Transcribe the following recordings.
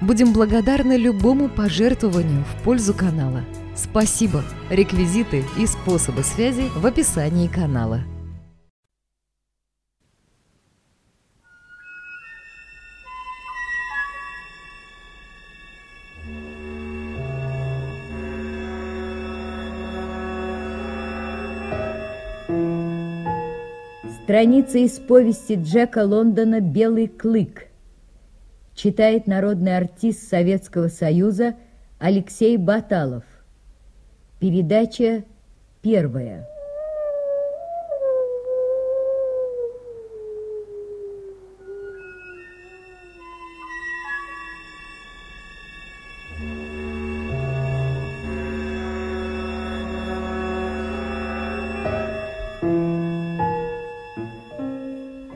Будем благодарны любому пожертвованию в пользу канала. Спасибо! Реквизиты и способы связи в описании канала. Страница из повести Джека Лондона «Белый клык» читает народный артист Советского Союза Алексей Баталов. Передача первая.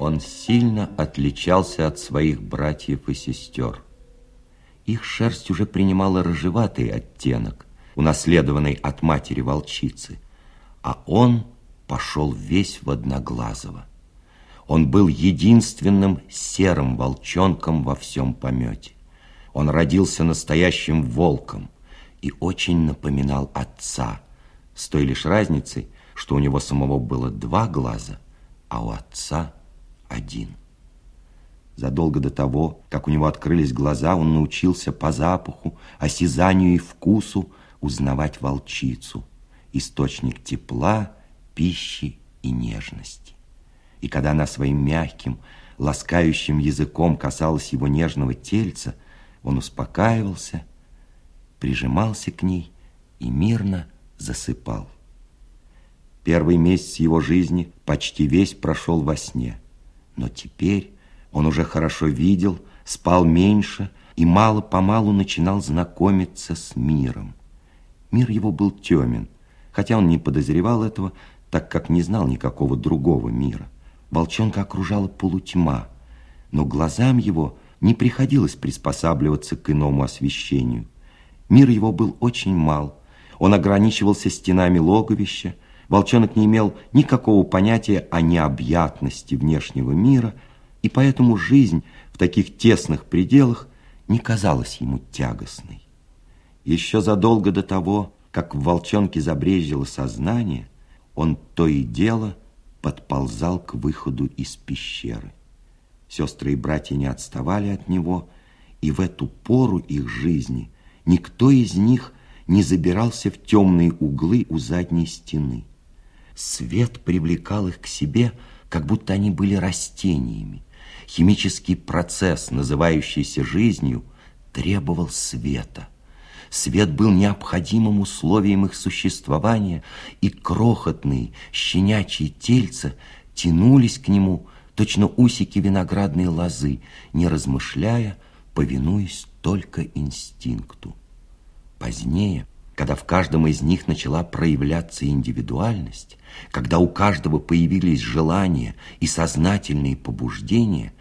Он сильно отличался от своих братьев и сестер. Их шерсть уже принимала рыжеватый оттенок, унаследованный от матери-волчицы, а он пошел весь в одноглазого. Он был единственным серым волчонком во всем помете. Он родился настоящим волком и очень напоминал отца, с той лишь разницей, что у него самого было два глаза, а у отца – один. Задолго до того, как у него открылись глаза, он научился по запаху, осязанию и вкусу узнавать волчицу, источник тепла, пищи и нежности. И когда она своим мягким, ласкающим языком касалась его нежного тельца, он успокаивался, прижимался к ней и мирно засыпал. Первый месяц его жизни почти весь прошел во сне – но теперь он уже хорошо видел, спал меньше и мало-помалу начинал знакомиться с миром. Мир его был темен, хотя он не подозревал этого, так как не знал никакого другого мира. Волчонка окружала полутьма, но глазам его не приходилось приспосабливаться к иному освещению. Мир его был очень мал, он ограничивался стенами логовища, Волчонок не имел никакого понятия о необъятности внешнего мира, и поэтому жизнь в таких тесных пределах не казалась ему тягостной. Еще задолго до того, как в волчонке забрежило сознание, он то и дело подползал к выходу из пещеры. Сестры и братья не отставали от него, и в эту пору их жизни никто из них не забирался в темные углы у задней стены. Свет привлекал их к себе, как будто они были растениями. Химический процесс, называющийся жизнью, требовал света. Свет был необходимым условием их существования, и крохотные щенячьи тельца тянулись к нему, точно усики виноградной лозы, не размышляя, повинуясь только инстинкту. Позднее, когда в каждом из них начала проявляться индивидуальность, когда у каждого появились желания и сознательные побуждения,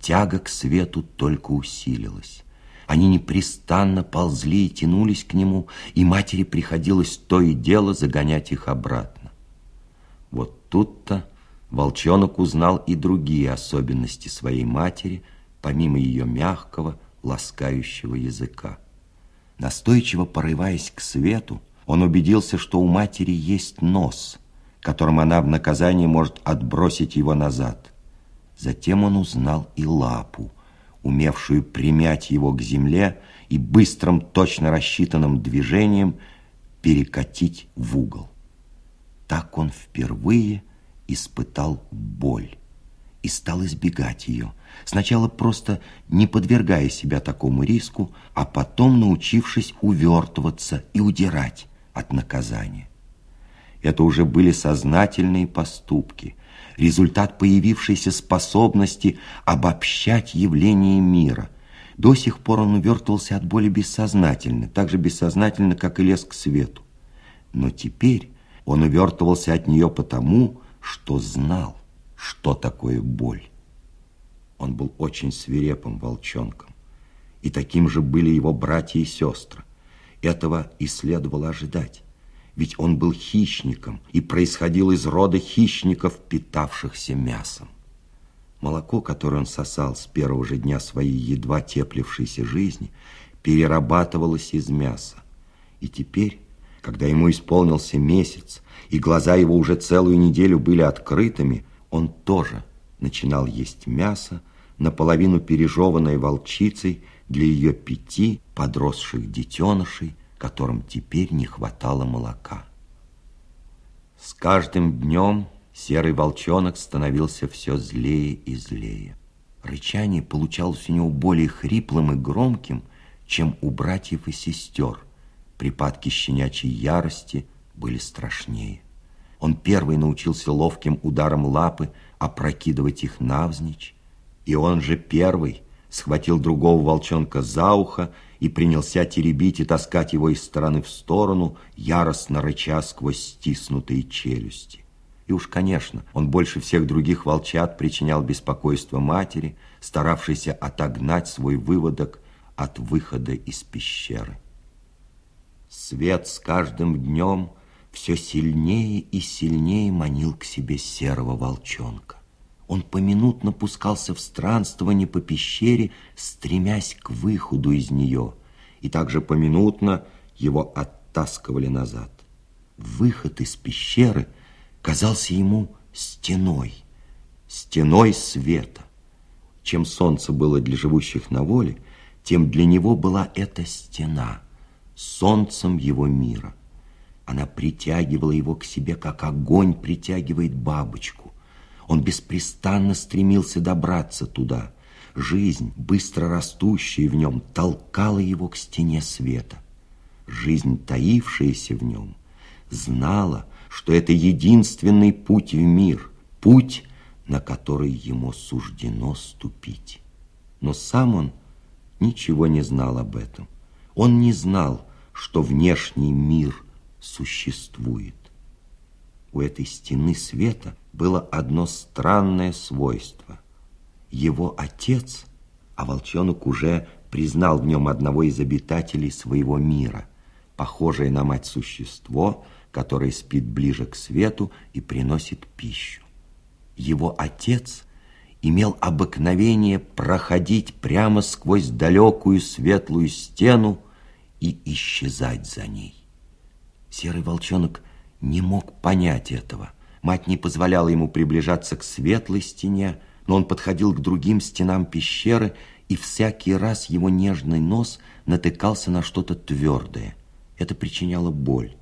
тяга к свету только усилилась. Они непрестанно ползли и тянулись к нему, и матери приходилось то и дело загонять их обратно. Вот тут-то волчонок узнал и другие особенности своей матери, помимо ее мягкого, ласкающего языка. Настойчиво порываясь к свету, он убедился, что у матери есть нос, которым она в наказание может отбросить его назад. Затем он узнал и лапу, умевшую примять его к земле и быстрым, точно рассчитанным движением перекатить в угол. Так он впервые испытал боль и стал избегать ее, сначала просто не подвергая себя такому риску, а потом научившись увертываться и удирать от наказания. Это уже были сознательные поступки, результат появившейся способности обобщать явления мира, До сих пор он увертывался от боли бессознательно, так же бессознательно, как и лез к свету. Но теперь он увертывался от нее потому, что знал, что такое боль. Он был очень свирепым волчонком, и таким же были его братья и сестры. Этого и следовало ожидать, ведь он был хищником и происходил из рода хищников, питавшихся мясом. Молоко, которое он сосал с первого же дня своей едва теплившейся жизни, перерабатывалось из мяса. И теперь, когда ему исполнился месяц, и глаза его уже целую неделю были открытыми, он тоже начинал есть мясо, наполовину пережеванное волчицей для ее пяти подросших детенышей, которым теперь не хватало молока. С каждым днем Серый волчонок становился все злее и злее. Рычание получалось у него более хриплым и громким, чем у братьев и сестер. Припадки щенячьей ярости были страшнее. Он первый научился ловким ударом лапы опрокидывать их навзничь, и он же первый схватил другого волчонка за ухо и принялся теребить и таскать его из стороны в сторону, яростно рыча сквозь стиснутые челюсти. И уж, конечно, он больше всех других волчат причинял беспокойство матери, старавшейся отогнать свой выводок от выхода из пещеры. Свет с каждым днем все сильнее и сильнее манил к себе серого волчонка. Он поминутно пускался в странствование по пещере, стремясь к выходу из нее, и также поминутно его оттаскивали назад. Выход из пещеры – казался ему стеной, стеной света. Чем солнце было для живущих на воле, тем для него была эта стена, солнцем его мира. Она притягивала его к себе, как огонь притягивает бабочку. Он беспрестанно стремился добраться туда. Жизнь, быстро растущая в нем, толкала его к стене света. Жизнь, таившаяся в нем, знала, что это единственный путь в мир, путь, на который ему суждено ступить. Но сам он ничего не знал об этом. Он не знал, что внешний мир существует. У этой стены света было одно странное свойство. Его отец, а волчонок уже признал в нем одного из обитателей своего мира, похожее на мать существо – который спит ближе к свету и приносит пищу. Его отец имел обыкновение проходить прямо сквозь далекую светлую стену и исчезать за ней. Серый волчонок не мог понять этого. Мать не позволяла ему приближаться к светлой стене, но он подходил к другим стенам пещеры, и всякий раз его нежный нос натыкался на что-то твердое. Это причиняло боль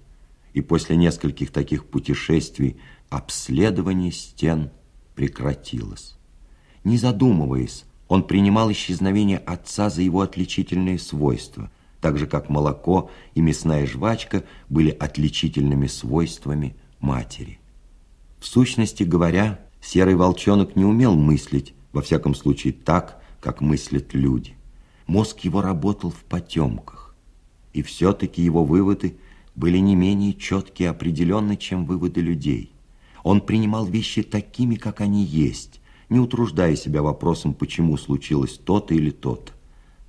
и после нескольких таких путешествий обследование стен прекратилось. Не задумываясь, он принимал исчезновение отца за его отличительные свойства, так же как молоко и мясная жвачка были отличительными свойствами матери. В сущности говоря, серый волчонок не умел мыслить, во всяком случае так, как мыслят люди. Мозг его работал в потемках, и все-таки его выводы были не менее четкие и определенны, чем выводы людей. Он принимал вещи такими, как они есть, не утруждая себя вопросом, почему случилось то-то или то-то.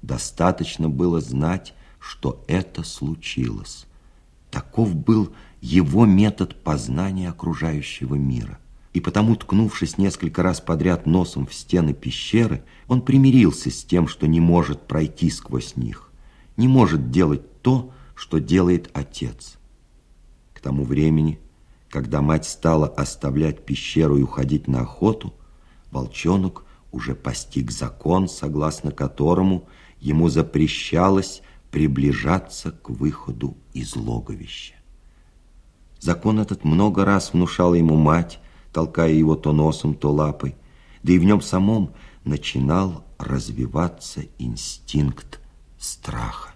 Достаточно было знать, что это случилось. Таков был его метод познания окружающего мира. И потому, ткнувшись несколько раз подряд носом в стены пещеры, он примирился с тем, что не может пройти сквозь них, не может делать то, что делает отец. К тому времени, когда мать стала оставлять пещеру и уходить на охоту, волчонок уже постиг закон, согласно которому ему запрещалось приближаться к выходу из логовища. Закон этот много раз внушала ему мать, толкая его то носом, то лапой, да и в нем самом начинал развиваться инстинкт страха.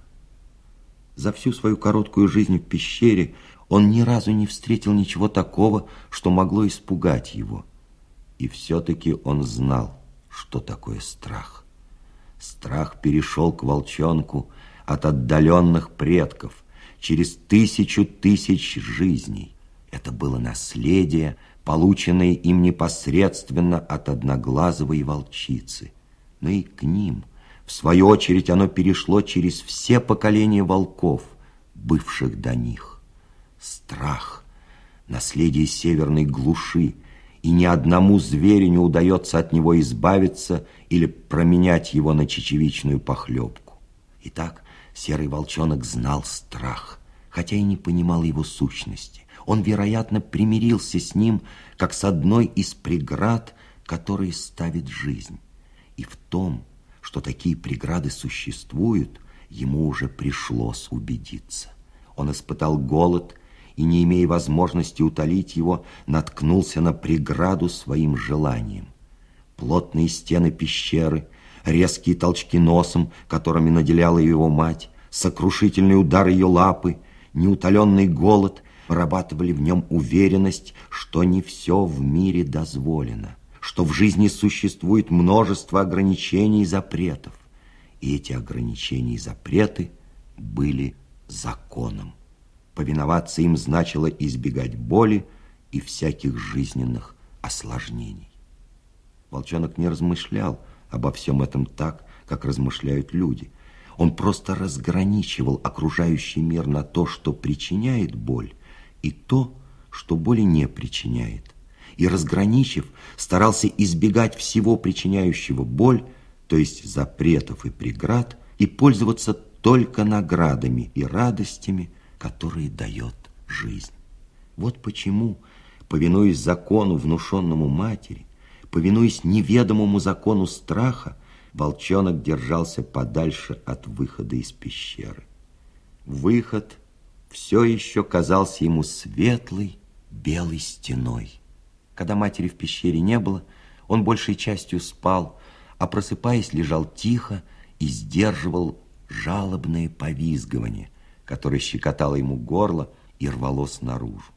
За всю свою короткую жизнь в пещере он ни разу не встретил ничего такого, что могло испугать его. И все-таки он знал, что такое страх. Страх перешел к волчонку от отдаленных предков через тысячу тысяч жизней. Это было наследие, полученное им непосредственно от одноглазовой волчицы. Но и к ним, в свою очередь, оно перешло через все поколения волков, бывших до них. Страх, наследие северной глуши, и ни одному зверю не удается от него избавиться или променять его на чечевичную похлебку. Итак, серый волчонок знал страх, хотя и не понимал его сущности. Он, вероятно, примирился с ним, как с одной из преград, которые ставит жизнь. И в том, что такие преграды существуют, ему уже пришлось убедиться. Он испытал голод и, не имея возможности утолить его, наткнулся на преграду своим желанием. Плотные стены пещеры, резкие толчки носом, которыми наделяла его мать, сокрушительный удар ее лапы, неутоленный голод вырабатывали в нем уверенность, что не все в мире дозволено, что в жизни существует множество ограничений и запретов. И эти ограничения и запреты были законом. Повиноваться им значило избегать боли и всяких жизненных осложнений. Волчонок не размышлял обо всем этом так, как размышляют люди. Он просто разграничивал окружающий мир на то, что причиняет боль, и то, что боли не причиняет. И, разграничив, старался избегать всего причиняющего боль, то есть запретов и преград, и пользоваться только наградами и радостями, которые дает жизнь. Вот почему, повинуясь закону, внушенному матери, повинуясь неведомому закону страха, волчонок держался подальше от выхода из пещеры. Выход все еще казался ему светлой белой стеной. Когда матери в пещере не было, он большей частью спал, а просыпаясь, лежал тихо и сдерживал жалобное повизгивание – которое щекотало ему горло и рвалось наружу.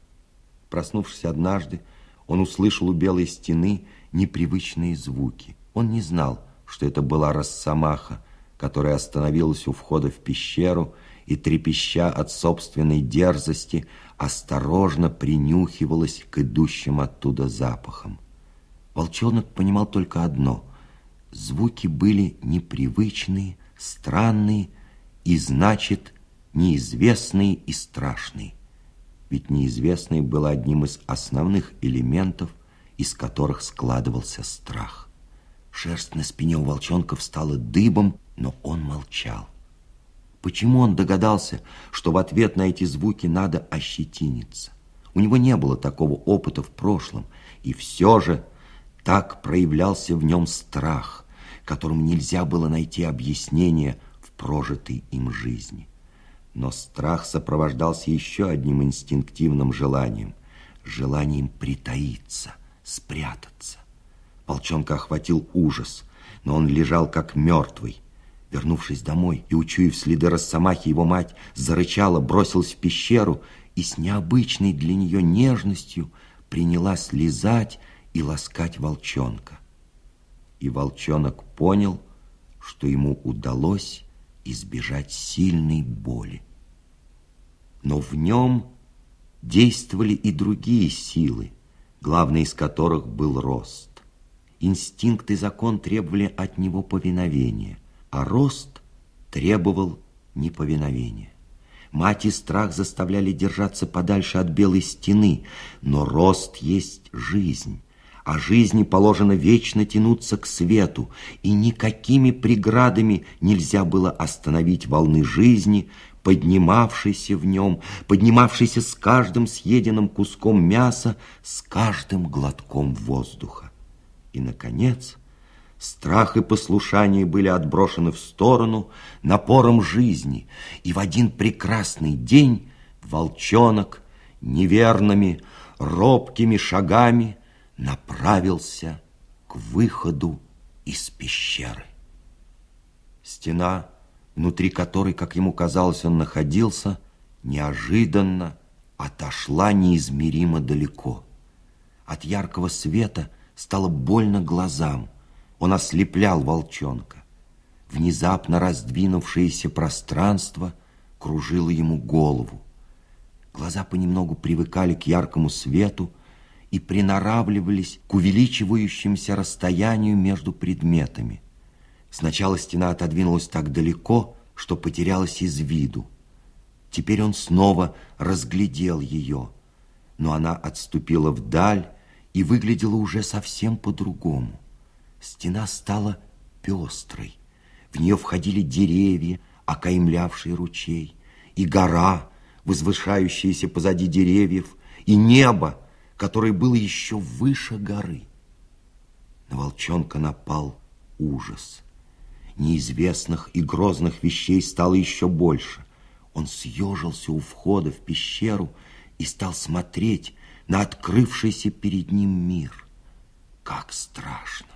Проснувшись однажды, он услышал у белой стены непривычные звуки. Он не знал, что это была росомаха, которая остановилась у входа в пещеру и, трепеща от собственной дерзости, осторожно принюхивалась к идущим оттуда запахам. Волчонок понимал только одно – звуки были непривычные, странные и, значит, неизвестный и страшный. Ведь неизвестный был одним из основных элементов, из которых складывался страх. Шерсть на спине у волчонка встала дыбом, но он молчал. Почему он догадался, что в ответ на эти звуки надо ощетиниться? У него не было такого опыта в прошлом, и все же так проявлялся в нем страх, которому нельзя было найти объяснение в прожитой им жизни. Но страх сопровождался еще одним инстинктивным желанием. Желанием притаиться, спрятаться. Волчонка охватил ужас, но он лежал как мертвый. Вернувшись домой и учуяв следы росомахи, его мать зарычала, бросилась в пещеру и с необычной для нее нежностью приняла слезать и ласкать волчонка. И волчонок понял, что ему удалось избежать сильной боли но в нем действовали и другие силы, главной из которых был рост. Инстинкт и закон требовали от него повиновения, а рост требовал неповиновения. Мать и страх заставляли держаться подальше от белой стены, но рост есть жизнь, а жизни положено вечно тянуться к свету, и никакими преградами нельзя было остановить волны жизни, поднимавшийся в нем, поднимавшийся с каждым съеденным куском мяса, с каждым глотком воздуха. И, наконец, страх и послушание были отброшены в сторону напором жизни, и в один прекрасный день волчонок неверными, робкими шагами направился к выходу из пещеры. Стена внутри которой, как ему казалось, он находился, неожиданно отошла неизмеримо далеко. От яркого света стало больно глазам. Он ослеплял волчонка. внезапно раздвинувшееся пространство кружило ему голову. Глаза понемногу привыкали к яркому свету и приноравливались к увеличивающемуся расстоянию между предметами. Сначала стена отодвинулась так далеко, что потерялась из виду. Теперь он снова разглядел ее, но она отступила вдаль и выглядела уже совсем по-другому. Стена стала пестрой. В нее входили деревья, окаймлявшие ручей, и гора, возвышающаяся позади деревьев, и небо, которое было еще выше горы. На волчонка напал ужас. Неизвестных и грозных вещей стало еще больше. Он съежился у входа в пещеру и стал смотреть на открывшийся перед ним мир. Как страшно!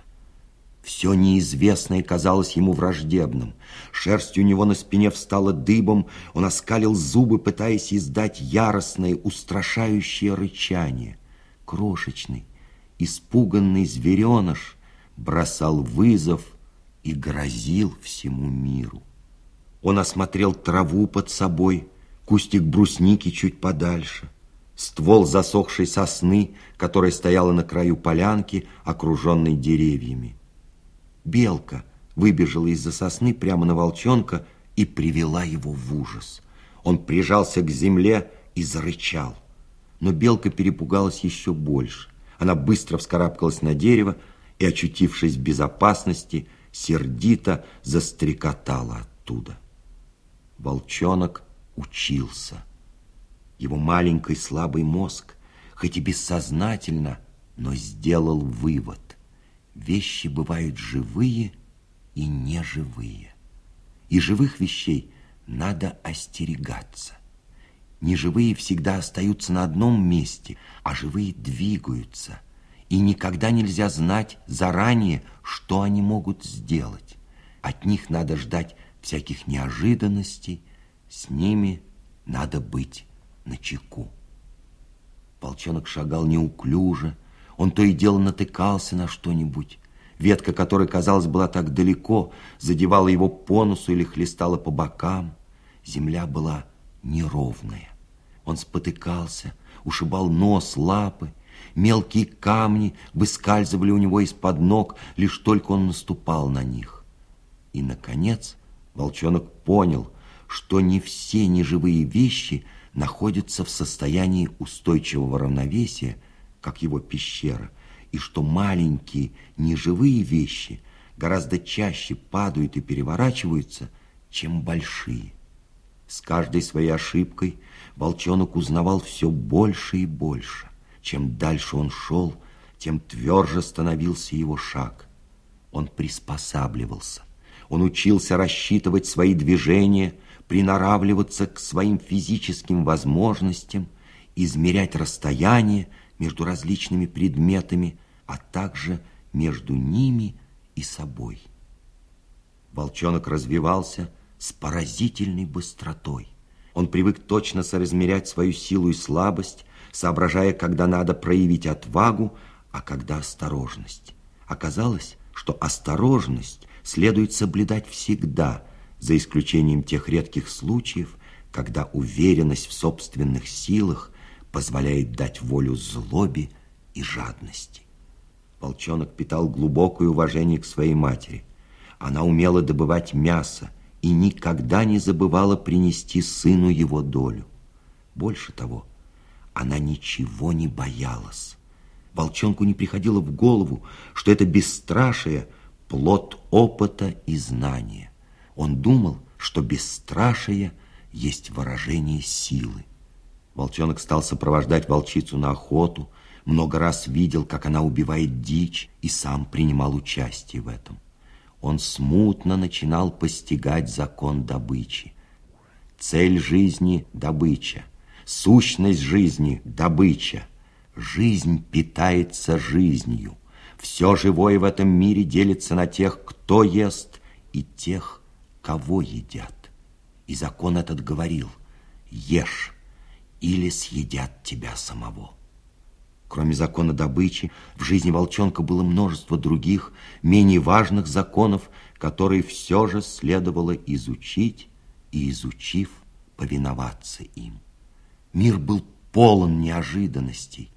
Все неизвестное казалось ему враждебным. Шерсть у него на спине встала дыбом, он оскалил зубы, пытаясь издать яростное, устрашающее рычание. Крошечный, испуганный звереныш бросал вызов и грозил всему миру. Он осмотрел траву под собой, кустик брусники чуть подальше, ствол засохшей сосны, которая стояла на краю полянки, окруженной деревьями. Белка выбежала из-за сосны прямо на волчонка и привела его в ужас. Он прижался к земле и зарычал. Но белка перепугалась еще больше. Она быстро вскарабкалась на дерево и, очутившись в безопасности, сердито застрекотала оттуда. Волчонок учился. Его маленький слабый мозг, хоть и бессознательно, но сделал вывод. Вещи бывают живые и неживые. И живых вещей надо остерегаться. Неживые всегда остаются на одном месте, а живые двигаются. И никогда нельзя знать заранее, что они могут сделать. От них надо ждать всяких неожиданностей, с ними надо быть начеку. Волчонок шагал неуклюже, он то и дело натыкался на что-нибудь. Ветка, которая, казалось, была так далеко, задевала его по носу или хлестала по бокам. Земля была неровная. Он спотыкался, ушибал нос, лапы. Мелкие камни выскальзывали у него из-под ног, лишь только он наступал на них. И, наконец, волчонок понял, что не все неживые вещи находятся в состоянии устойчивого равновесия, как его пещера, и что маленькие неживые вещи гораздо чаще падают и переворачиваются, чем большие. С каждой своей ошибкой волчонок узнавал все больше и больше. Чем дальше он шел, тем тверже становился его шаг. Он приспосабливался. Он учился рассчитывать свои движения, приноравливаться к своим физическим возможностям, измерять расстояние между различными предметами, а также между ними и собой. Волчонок развивался с поразительной быстротой. Он привык точно соразмерять свою силу и слабость, соображая, когда надо проявить отвагу, а когда осторожность. Оказалось, что осторожность следует соблюдать всегда, за исключением тех редких случаев, когда уверенность в собственных силах позволяет дать волю злобе и жадности. Волчонок питал глубокое уважение к своей матери. Она умела добывать мясо и никогда не забывала принести сыну его долю. Больше того, она ничего не боялась. Волчонку не приходило в голову, что это бесстрашие – плод опыта и знания. Он думал, что бесстрашие есть выражение силы. Волчонок стал сопровождать волчицу на охоту, много раз видел, как она убивает дичь, и сам принимал участие в этом. Он смутно начинал постигать закон добычи. Цель жизни – добыча, сущность жизни – добыча. Жизнь питается жизнью. Все живое в этом мире делится на тех, кто ест, и тех, кого едят. И закон этот говорил – ешь – или съедят тебя самого. Кроме закона добычи, в жизни волчонка было множество других, менее важных законов, которые все же следовало изучить и, изучив, повиноваться им. Мир был полон неожиданностей.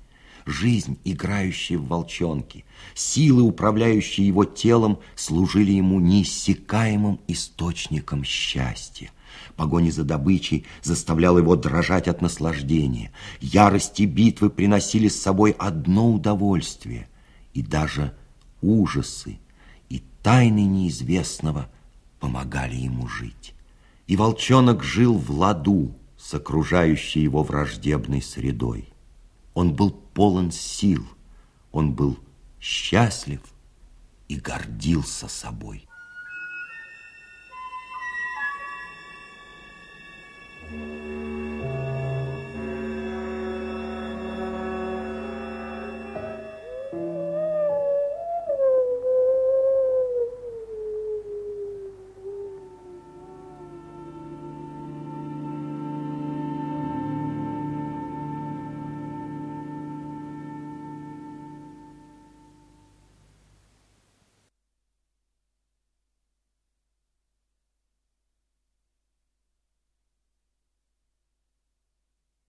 Жизнь, играющая в волчонке, силы, управляющие его телом, служили ему неиссякаемым источником счастья. Погони за добычей заставлял его дрожать от наслаждения. Ярости битвы приносили с собой одно удовольствие, и даже ужасы и тайны неизвестного помогали ему жить. И волчонок жил в ладу с окружающей его враждебной средой. Он был полон сил, он был счастлив и гордился собой.